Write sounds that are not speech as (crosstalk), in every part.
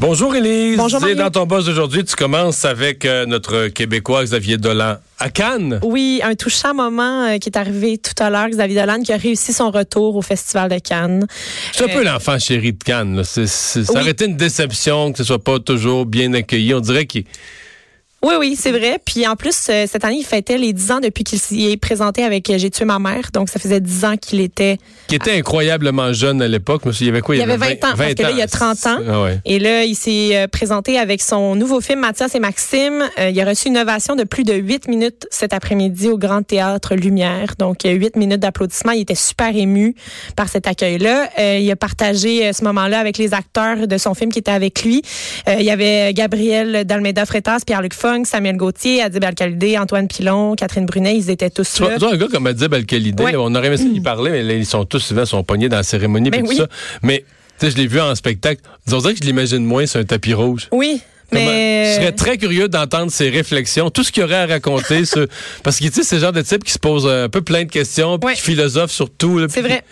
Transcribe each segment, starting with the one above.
Bonjour Élise. Bonjour, Et Mario. dans ton boss d'aujourd'hui, tu commences avec euh, notre Québécois Xavier Dolan à Cannes. Oui, un touchant moment euh, qui est arrivé tout à l'heure. Xavier Dolan qui a réussi son retour au Festival de Cannes. C'est un peu l'enfant chéri de Cannes. là. Ça Oui. aurait été une déception que ce soit pas toujours bien accueilli. On dirait qu'il Oui, oui, c'est vrai. Puis en plus, euh, cette année, il fêtait les 10 ans depuis qu'il s'y est présenté avec euh, J'ai tué ma mère. Donc, ça faisait 10 ans qu'il était. qu'il était incroyablement jeune à l'époque. Monsieur, il y avait quoi? Il y avait 20 ans, parce que là, il y a 30 ans. Ah ouais. Et là, il s'est euh, présenté avec son nouveau film Mathias et Maxime. Il a reçu une ovation de plus de 8 minutes cet après-midi au Grand Théâtre Lumière. Donc, euh, 8 minutes d'applaudissements. Il était super ému par cet accueil-là. Il a partagé ce moment-là avec les acteurs de son film qui étaient avec lui. Il y avait Gabriel Dalmeda Freitas, Pierre-Luc Funk, Samuel Gauthier, Adib Al-Khalidé, Antoine Pilon, Catherine Brunet. Ils étaient tous Tu là. tu vois, un gars comme Adib Al-Khalidé, Ouais. on aurait aimé ça qu'il parlait, mais là, ils sont tous souvent sont pognés dans la cérémonie Ben tout ça. Mais je l'ai vu en spectacle. On dirait que je l'imagine moins sur un tapis rouge. Oui, Comment- mais... Je serais très curieux d'entendre ses réflexions, tout ce qu'il y aurait à raconter. (laughs) parce que tu sais, c'est le genre de type qui se pose un peu plein de questions, puis Ouais. qui philosophe sur tout. C'est puis- vrai.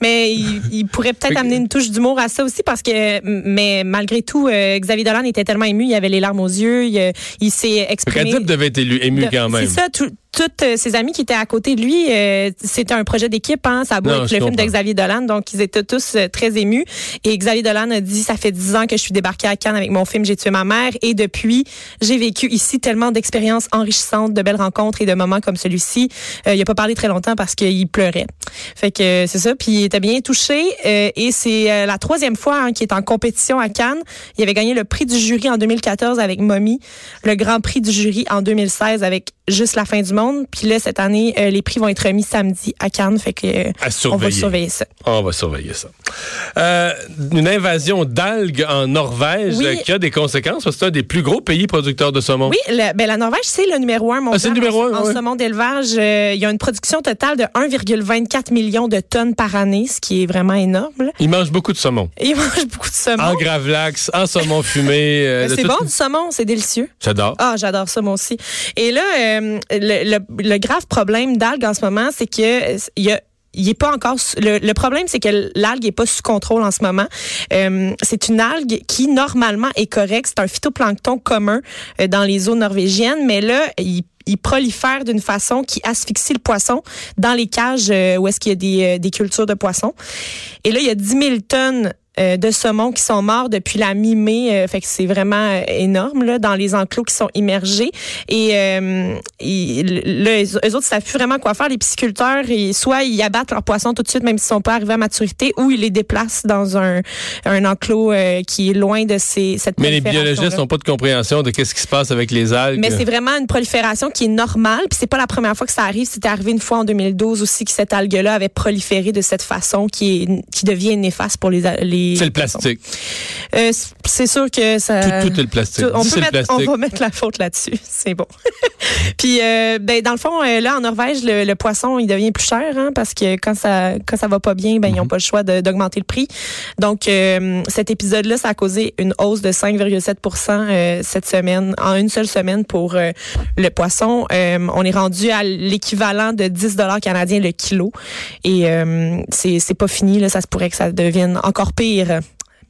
Mais il, il pourrait peut-être amener une touche d'humour à ça aussi parce que, mais malgré tout, euh, Xavier Dolan était tellement ému, il avait les larmes aux yeux, il, il s'est exprimé. qu'Adib devait être élu- ému de- quand même. C'est ça, tout- toutes euh, ses amis qui étaient à côté de lui, euh, c'était un projet d'équipe, hein, ça a beau Non, être je le film de comprends. Xavier Dolan, donc ils étaient tous euh, très émus. Et Xavier Dolan a dit, ça fait dix ans que je suis débarqué à Cannes avec mon film J'ai tué ma mère, et depuis, j'ai vécu ici tellement d'expériences enrichissantes, de belles rencontres et de moments comme celui-ci. Euh, il a pas parlé très longtemps parce qu'il pleurait. Fait que euh, c'est ça, puis était bien touché, euh, et c'est euh, la troisième fois hein, qu'il est en compétition à Cannes. Il avait gagné le prix du jury en 2014 avec Mommy, le grand prix du jury en 2016 avec Juste la fin du monde. Puis là, cette année, euh, les prix vont être remis samedi à Cannes. Fait que on va surveiller ça. On va surveiller ça. Une invasion d'algues en Norvège Oui. qui a des conséquences parce que c'est un des plus gros pays producteurs de saumon. Oui, le- ben, la Norvège, c'est le numéro un mondial Ah, c'est le numéro un, en, en ouais. saumon d'élevage. Il y a une production totale de 1,24 million de tonnes par année, ce qui est vraiment énorme. là. Ils mangent beaucoup de saumon. Et ils mangent beaucoup de saumon. En gravlax, en saumon fumé. euh, (laughs) c'est tout- bon du saumon, c'est délicieux. J'adore. Ah, j'adore ça moi aussi. Et là, euh, le, le- le grave problème d'algues en ce moment, c'est que euh, il y a il est pas encore le, problème c'est que l'algue est pas sous contrôle en ce moment. Euh, c'est une algue qui normalement est correcte, c'est un phytoplancton commun euh, dans les eaux norvégiennes, mais là il il prolifère d'une façon qui asphyxie le poisson dans les cages euh, où est-ce qu'il y a des, euh, des cultures de poissons. Et là, il y a 10 000 tonnes euh, de saumon qui sont morts depuis la mi-mai. euh, fait que c'est vraiment euh, énorme là, dans les enclos qui sont immergés. Et euh, ils- là, eux autres, ils savent plus vraiment quoi faire. Les pisciculteurs, ils, soit ils abattent leurs poissons tout de suite, même s'ils sont pas arrivés à maturité, ou ils les déplacent dans un, un enclos euh, qui est loin de ces, cette Mais les biologistes n'ont pas de compréhension de qu'est-ce qui se passe avec les algues. Mais c'est vraiment une prolifération qui est normale. Puis c'est pas la première fois que ça arrive. C'était arrivé une fois en 2012 aussi que cette algue-là avait proliféré de cette façon qui est qui devient néfaste pour les les. C'est le plastique. Euh, c'est sûr que ça. Tout, tout est le plastique. Tout- on, peut le mettre, on va mettre la faute là-dessus. (laughs) C'est bon. (laughs) Puis, euh, ben, dans le fond, euh, là, en Norvège, le, le poisson, il devient plus cher hein, parce que quand ça quand ça va pas bien, ben, ils Mhm. n'ont pas le choix d'augmenter le prix. Donc, euh, cet épisode-là, ça a causé une hausse de 5,7 euh, cette semaine, en une seule semaine pour le poisson. On est rendu à l'équivalent de 10 dollars canadiens le kilo. Et c'est pas fini. Là, ça se pourrait que ça devienne encore pire.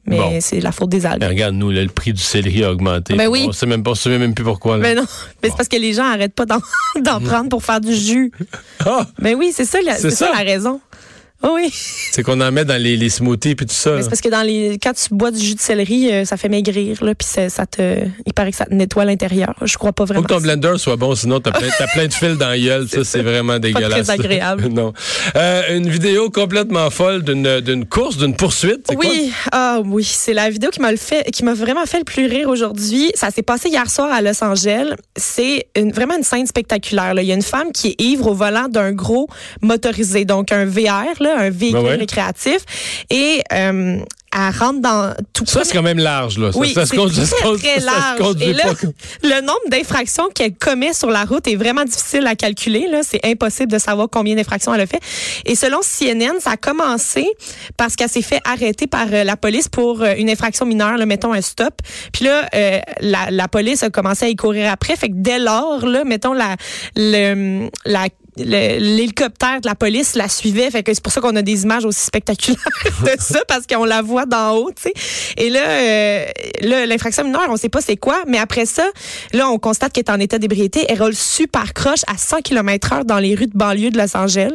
Mais Bon. c'est la faute des algues. Ben, regarde, nous, là, le prix du céleri a augmenté. Ben oui. On sait même pas, on sait même plus pourquoi. là. Mais non, mais c'est parce que les gens arrêtent pas d'en (laughs) prendre pour faire du jus. Ah! Mais oui, c'est ça, la- C'est c'est ça. ça. la raison. Oh oui, C'est qu'on en met dans les, les smoothies puis tout ça. c'est parce que dans les quand tu bois du jus de céleri, euh, ça fait maigrir là, puis ça, te, il paraît que ça te nettoie l'intérieur. Je crois pas Faut vraiment. que ton blender soit bon, sinon t'as plein, t'as plein de fils dans la gueule. (laughs) Ça, c'est vraiment dégueulasse. très agréable. (laughs) non. Euh, une vidéo complètement folle d'une, d'une course, d'une poursuite. Quoi? Oui, ah oui, c'est la vidéo qui m'a le fait, qui m'a vraiment fait le plus rire aujourd'hui. Ça s'est passé hier soir à Los Angeles. C'est vraiment une scène spectaculaire. Là. Il y a une femme qui est ivre au volant d'un gros motorisé, donc un VR, là, un véhicule Ben ouais. récréatif, et euh, elle rentre dans tout. Ça, c'est quand même large, là. Oui, ça se ça se compte- très ça se large. Et là, (laughs) le nombre d'infractions qu'elle commet sur la route est vraiment difficile à calculer. Là, c'est impossible de savoir combien d'infractions elle a fait. Et selon CNN, ça a commencé parce qu'elle s'est fait arrêter par euh, la police pour euh, une infraction mineure, là, mettons un stop. Puis là, euh, la, la police a commencé à y courir après. Fait que dès lors, là, mettons la, le, la le- l'hélicoptère de la police la suivait. Fait que c'est pour ça qu'on a des images aussi spectaculaires (laughs) de (laughs) ça parce qu'on la voit d'en haut, tu sais. Et là, euh, là, l'infraction mineure, on sait pas c'est quoi, mais après ça, là, on constate qu'elle est en état d'ébriété. Elle roule super croche à 100 km heure dans les rues de banlieue de Los Angeles.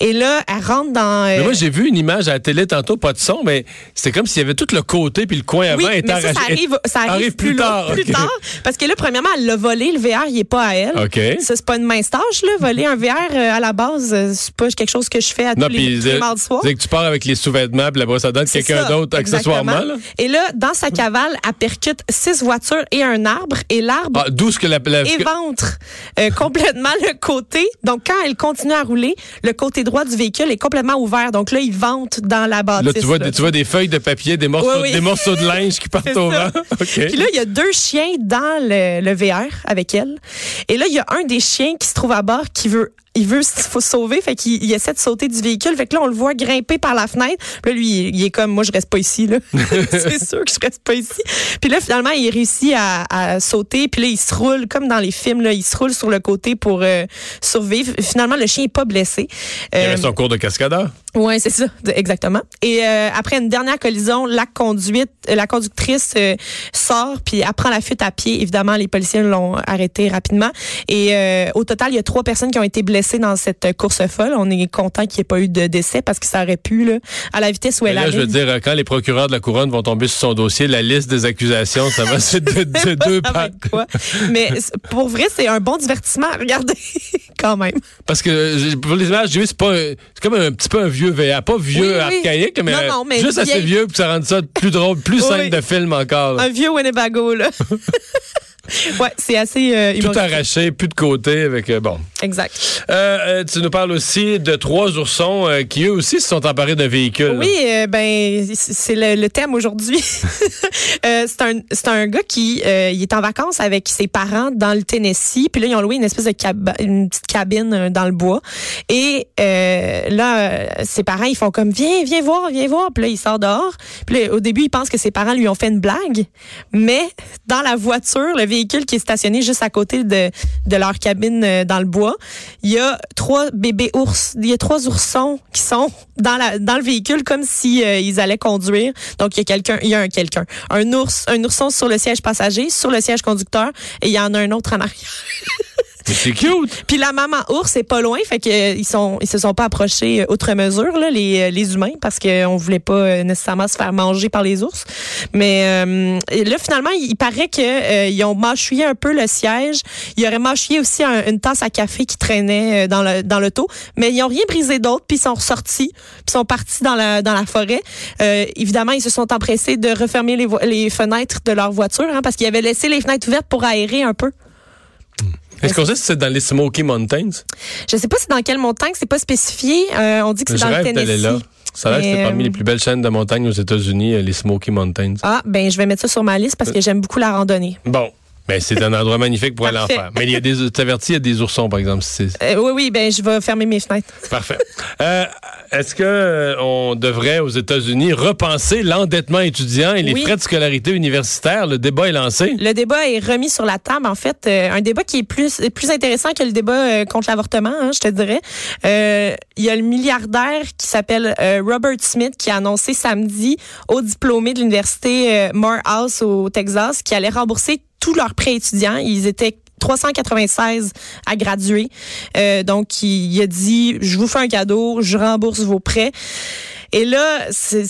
Et là, elle rentre dans... euh, Mais moi, j'ai vu une image à la télé tantôt, pas de son, mais c'était comme s'il y avait tout le côté puis le coin avant oui, mais ça, arrive, ça arrive, arrive plus, tard, plus ok. tard. Parce que là, premièrement, elle l'a volé. Le VR, il est pas à elle. OK. Ça, c'est pas une mince tâche, là. Voler un VR euh, à la base, euh, c'est pas quelque chose que je fais à Non, tous les, puis tous les c'est mardis soirs. c'est que tu pars avec les sous-vêtements, puis là-bas, ça donne C'est quelqu'un ça, d'autre accessoirement. Là. Et là, dans sa cavale, elle percute six voitures et un arbre. Et l'arbre Ah, que la. la- éventre euh, (laughs) complètement le côté. Donc, quand elle continue à rouler, le côté droit du véhicule est complètement ouvert. Donc là, il vente dans la bâtisse. Là, tu vois, là. des- tu vois des feuilles de papier, des morceaux, Oui, oui. des morceaux de linge qui (laughs) partent au vent. (laughs) OK. Puis là, il y a deux chiens dans le, le VR avec elle. Et là, il y a un des chiens qui se trouve à bord qui veut il veut se faut se sauver, fait qu'il il essaie de sauter du véhicule. Fait que là, on le voit grimper par la fenêtre. Puis là, lui, il, il est comme, moi, je reste pas ici, là. (laughs) c'est sûr que je reste pas ici. Puis là, finalement, il réussit à, à sauter. Puis là, il se roule, comme dans les films, là, il se roule sur le côté pour euh, survivre. Finalement, le chien est pas blessé. Il Euh, reste son cours de cascadeur. Ouais, c'est ça, exactement. Et euh, après une dernière collision, la conduite, euh, la conductrice euh, sort puis elle prend la fuite à pied. Évidemment, les policiers l'ont arrêtée rapidement. Et euh, au total, il y a trois personnes qui ont été blessées dans cette course folle. On est content qu'il n'y ait pas eu de décès parce que ça aurait pu là, à la vitesse où Mais elle là, je veux arrive. dire, quand les procureurs de la couronne vont tomber sur son dossier, la liste des accusations, ça va c'est de, de deux quoi? Mais pour vrai, c'est un bon divertissement. Regardez, (laughs) quand même. Parce que pour les images, j'ai vu, c'est pas, c'est comme un petit peu un vieux VA, pas vieux Oui, oui. archaïque, mais, Non, non, mais juste assez vieux pour que ça rende ça plus drôle, plus Oui, oui. de film encore. là. Un vieux Winnebago, là. (laughs) (laughs) ouais, c'est assez euh, Tout arraché, plus de côté, avec euh, bon. Exact. Euh, euh, tu nous parles aussi de trois oursons qui eux aussi se sont emparés d'un véhicule. Oui, ben c'est le, le thème aujourd'hui. (laughs) C'est un c'est un gars qui il est en vacances avec ses parents dans le Tennessee, puis là ils ont loué une espèce de cab- une petite cabine dans le bois. Et là ses parents ils font comme viens viens voir viens voir, puis là il sort dehors. Puis là, au début il pense que ses parents lui ont fait une blague, mais dans la voiture, le véhicule qui est stationné juste à côté de de leur cabine euh, dans le bois, il y a trois bébés ours, il y a trois oursons qui sont dans la dans le véhicule comme si euh, ils allaient conduire. Donc il y a quelqu'un, il y a un quelqu'un, un ours, un ourson sur le siège passager, sur le siège conducteur et il y en a un autre en arrière. (laughs) C'est cute. Puis la maman ours est pas loin, fait que euh, ils sont ils se sont pas approchés euh, outre mesure là les euh, les humains parce qu'on voulait pas nécessairement se faire manger par les ours. Mais euh, là finalement il, paraît que euh, ils ont mâchouillé un peu le siège. Ils auraient mâchouillé aussi un- une tasse à café qui traînait dans le dans l'auto, mais ils ont rien brisé d'autre puis ils sont ressortis, puis sont partis dans la dans la forêt. Euh, évidemment ils se sont empressés de refermer les les fenêtres de leur voiture hein, parce qu'ils avaient laissé les fenêtres ouvertes pour aérer un peu. Est-ce qu'on sait si c'est dans les Smoky Mountains? Je sais pas c'est dans quelle montagne, c'est pas spécifié. Euh, on dit que c'est dans le Tennessee. là. Ça a l'air que c'est Mais, parmi euh, les plus belles chaînes de montagnes aux États-Unis, euh, les Smoky Mountains. Ah, ben je vais mettre ça sur ma liste parce que j'aime beaucoup la randonnée. Bon. Ben, c'est un endroit magnifique pour aller en faire. Mais il y a des, t'avertis, il y a des oursons, par exemple. Euh, oui, oui, ben je vais fermer mes fenêtres. parfait. Euh, est-ce que euh, on devrait, aux États-Unis, repenser l'endettement étudiant et les Oui. frais de scolarité universitaire? Le débat est lancé. Le débat est remis sur la table, en fait. Euh, un débat qui est plus, plus intéressant que le débat contre l'avortement, hein, je te dirais. Il y a le milliardaire qui s'appelle Robert Smith qui a annoncé samedi aux diplômés de l'université Morehouse au Texas qui allait rembourser tous leurs prêts étudiants. Ils étaient 396 à graduer. Euh, donc, il, il a dit, je vous fais un cadeau, je rembourse vos prêts. Et là, c'est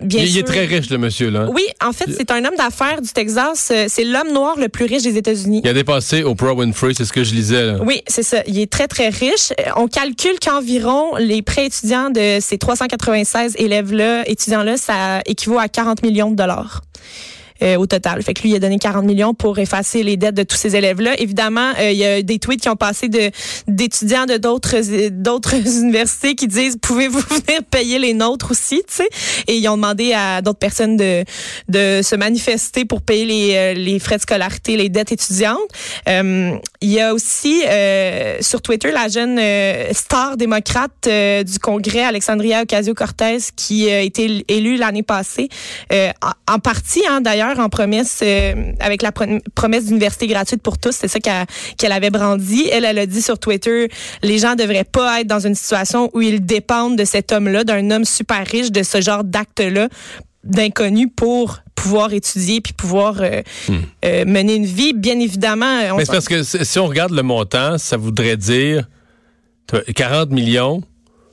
bien Il, il est sûr- très riche, le monsieur, là. Oui, en fait, c'est un homme d'affaires du Texas. Euh, C'est l'homme noir le plus riche des États-Unis. Il a dépassé Oprah Winfrey, c'est ce que je lisais. Là. Oui, c'est ça. Il est très, très riche. Euh, On calcule qu'environ les prêts étudiants de ces 396 élèves-là, étudiants-là, ça équivaut à 40 millions de dollars. Euh, au total. Fait que lui, il a donné 40 millions pour effacer les dettes de tous ces élèves-là. Évidemment, euh, il y a des tweets qui ont passé de d'étudiants de d'autres d'autres (laughs) universités qui disent pouvez-vous (laughs) venir payer les nôtres aussi, tu sais? Et ils ont demandé à d'autres personnes de de se manifester pour payer les, les frais de scolarité, les dettes étudiantes. il y a aussi sur Twitter la jeune star démocrate du Congrès, Alexandria Ocasio-Cortez, qui a été élue l'année passée, en partie, hein, d'ailleurs, en promesse, euh, avec la promesse d'université gratuite pour tous, c'est ça qu'elle avait brandi. Elle, elle a dit sur Twitter, les gens devraient pas être dans une situation où ils dépendent de cet homme-là, d'un homme super riche, de ce genre d'acte-là d'inconnu pour pouvoir étudier puis pouvoir euh, hmm. euh, mener une vie. Bien évidemment. Mais c'est parce que si on regarde le montant, ça voudrait dire 40 millions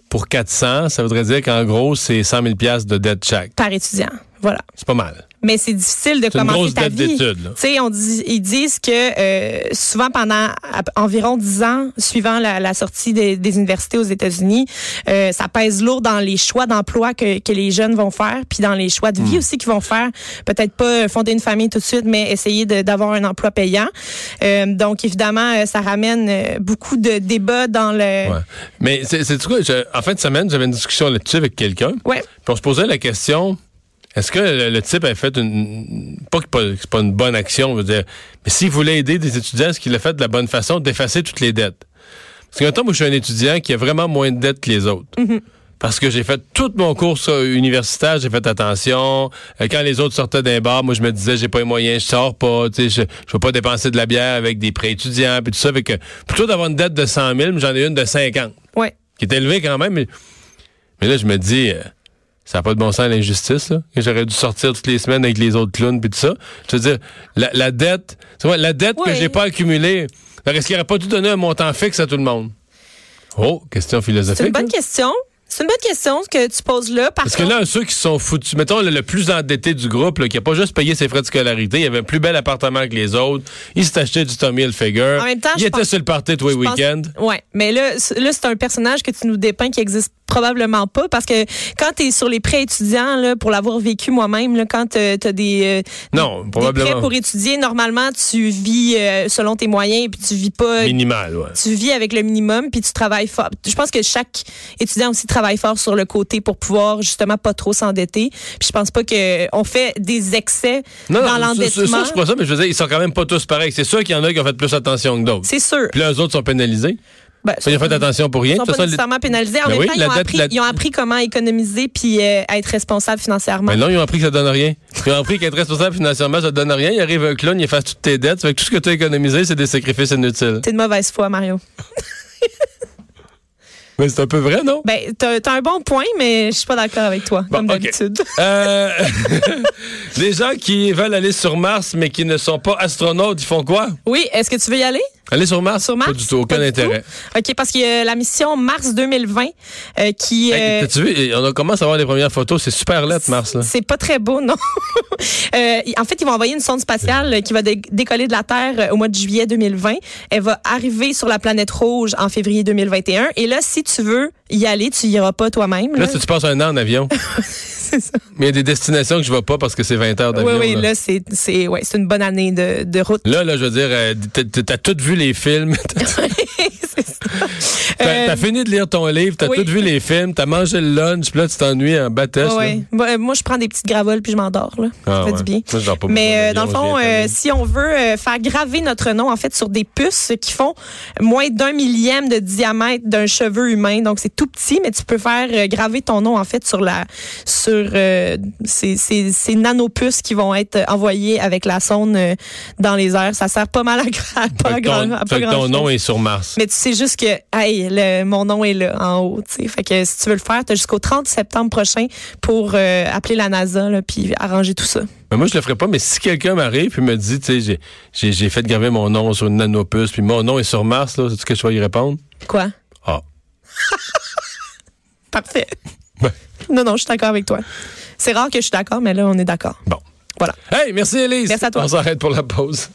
pour 400, ça voudrait dire qu'en gros, c'est 100 000 de dette chaque. Par étudiant. Voilà. C'est pas mal mais c'est difficile de commencer ta vie. Tu on dit, ils disent que euh, souvent pendant environ dix ans, suivant la, la sortie des, des, universités aux États-Unis, euh, ça pèse lourd dans les choix d'emploi que, que les jeunes vont faire, puis dans les choix de vie hmm. aussi qu'ils vont faire. Peut-être pas fonder une famille tout de suite, mais essayer d'avoir un emploi payant. Euh, donc évidemment, euh, ça ramène euh, beaucoup de débats dans le. Ouais. Mais c'est quoi? En fin de semaine, j'avais une discussion là-dessus avec quelqu'un. Ouais. Puis on se posait la question est-ce que le, type a fait une. Pas que c'est pas une bonne action, on veut dire. Mais s'il voulait aider des étudiants, est-ce qu'il a fait de la bonne façon d'effacer toutes les dettes? Parce qu'un temps, moi, je suis un étudiant qui a vraiment moins de dettes que les autres. Mm-hmm. Parce que j'ai fait tout mon cours universitaire, j'ai fait attention. Euh, quand les autres sortaient d'un bar, moi je me disais j'ai pas les moyens, je sors pas, tu sais, je, je veux pas dépenser de la bière avec des prêts étudiants puis tout ça. Fait que plutôt d'avoir une dette de 100 000, j'en ai une de 50. Ouais. Qui est élevée quand même. Mais, mais là, je me dis, euh, ça n'a pas de bon sens l'injustice, là. J'aurais dû sortir toutes les semaines avec les autres clowns puis tout ça. Je veux dire, la, la dette, vois, la dette que j'ai pas accumulée, est-ce qu'il n'aurait pas dû donner un montant fixe à tout le monde? Oh, question philosophique. C'est une bonne question. C'est une bonne question que tu poses là. Parce que là, ceux qui sont foutus, mettons le, plus endetté du groupe, qui a pas juste payé ses frais de scolarité, il avait un plus bel appartement que les autres, il s'est acheté du Tommy Hilfiger, en même temps, il était sur le party tous les week-ends. Oui, mais là, là c'est un personnage que tu nous dépeins qui existe probablement pas parce que quand tu es sur les prêts étudiants là pour l'avoir vécu moi-même quand tu as des, euh, non, prêts pour étudier normalement tu vis euh, selon tes moyens puis tu vis pas minimal ouais. tu vis avec le minimum puis tu travailles fort je pense que chaque étudiant aussi travaille fort sur le côté pour pouvoir justement pas trop s'endetter puis je pense pas que on fait des excès dans l'endettement c'est pas ça mais je veux dire ils sont quand même pas tous pareils c'est sûr qu'il y en a qui ont fait plus attention que d'autres c'est sûr puis là les autres sont pénalisés ben, ils ont fait attention pour rien. Ils sont pas nécessairement pénalisés. En ben même temps, ils ont, appris, ils ont, appris, comment économiser puis euh, être responsable financièrement. Mais ben non, ils ont appris que ça donne rien. Ils ont appris qu'être responsable financièrement, ça donne rien. Il arrive un clown, il efface toutes tes dettes. Fait que tout ce que tu as économisé, c'est des sacrifices inutiles. T'es de mauvaise foi, Mario. (laughs) Mais c'est un peu vrai, non? Ben, t'as as un bon point, mais je suis pas d'accord avec toi, comme d'habitude. Euh, (laughs) les gens qui veulent aller sur Mars, mais qui ne sont pas astronautes, ils font quoi? Oui, est-ce que tu veux y aller? Aller sur Mars? Sur Mars? Pas du tout, aucun intérêt. OK, parce qu'il y a la mission Mars 2020 euh, qui... Euh, tu vu, on commence à voir les premières photos. C'est super lettre, Mars. C'est pas très beau, non? (laughs) euh, en fait, ils vont envoyer une sonde spatiale qui va décoller de la Terre au mois de juillet 2020. Elle va arriver sur la planète rouge en février 2021. Et là, si tu veux y aller, tu y iras pas toi-même. Là, si tu passes un an en avion. (laughs) c'est ça. Mais il y a des destinations que je ne vais pas parce que c'est 20 heures d'avion. Oui, oui, là, c'est ouais, une bonne année de, de route. Là, là, je veux dire, t'as tout vu les films. (laughs) T'as as fini de lire ton livre, t'as tout vu les films, t'as mangé le lunch, puis là, tu t'ennuies en bâtesse. Oui, euh, moi, je prends des petites gravoles puis je m'endors. Là. Ça ah, fait du bien. Mais euh, dans le fond, si on veut faire graver notre nom, en fait, sur des puces qui font moins d'un millième de diamètre d'un cheveu humain, donc c'est tout petit, mais tu peux faire graver ton nom, en fait, sur la sur ces, ces, ces, nanopuces qui vont être envoyées avec la sonde dans les airs. Ça sert pas mal à, à, pas, grand, à pas ton nom est sur Mars. Mais tu sais juste que, hey, le, mon nom est là, en haut. Fait que si tu veux le faire, tu as jusqu'au 30 septembre prochain pour euh, appeler la NASA là, puis arranger tout ça. Mais moi, je le ferai pas, mais si quelqu'un m'arrive et me dit, tu sais, j'ai fait graver mon nom sur une nanopuce, puis mon nom est sur Mars, là, c'est-tu que je vais y répondre? Quoi? Ah. (laughs) Parfait. Non, non, je suis d'accord avec toi. C'est rare que je suis d'accord, mais là, on est d'accord. Bon. Voilà. Hey, merci Elise. Merci à toi. On s'arrête pour la pause.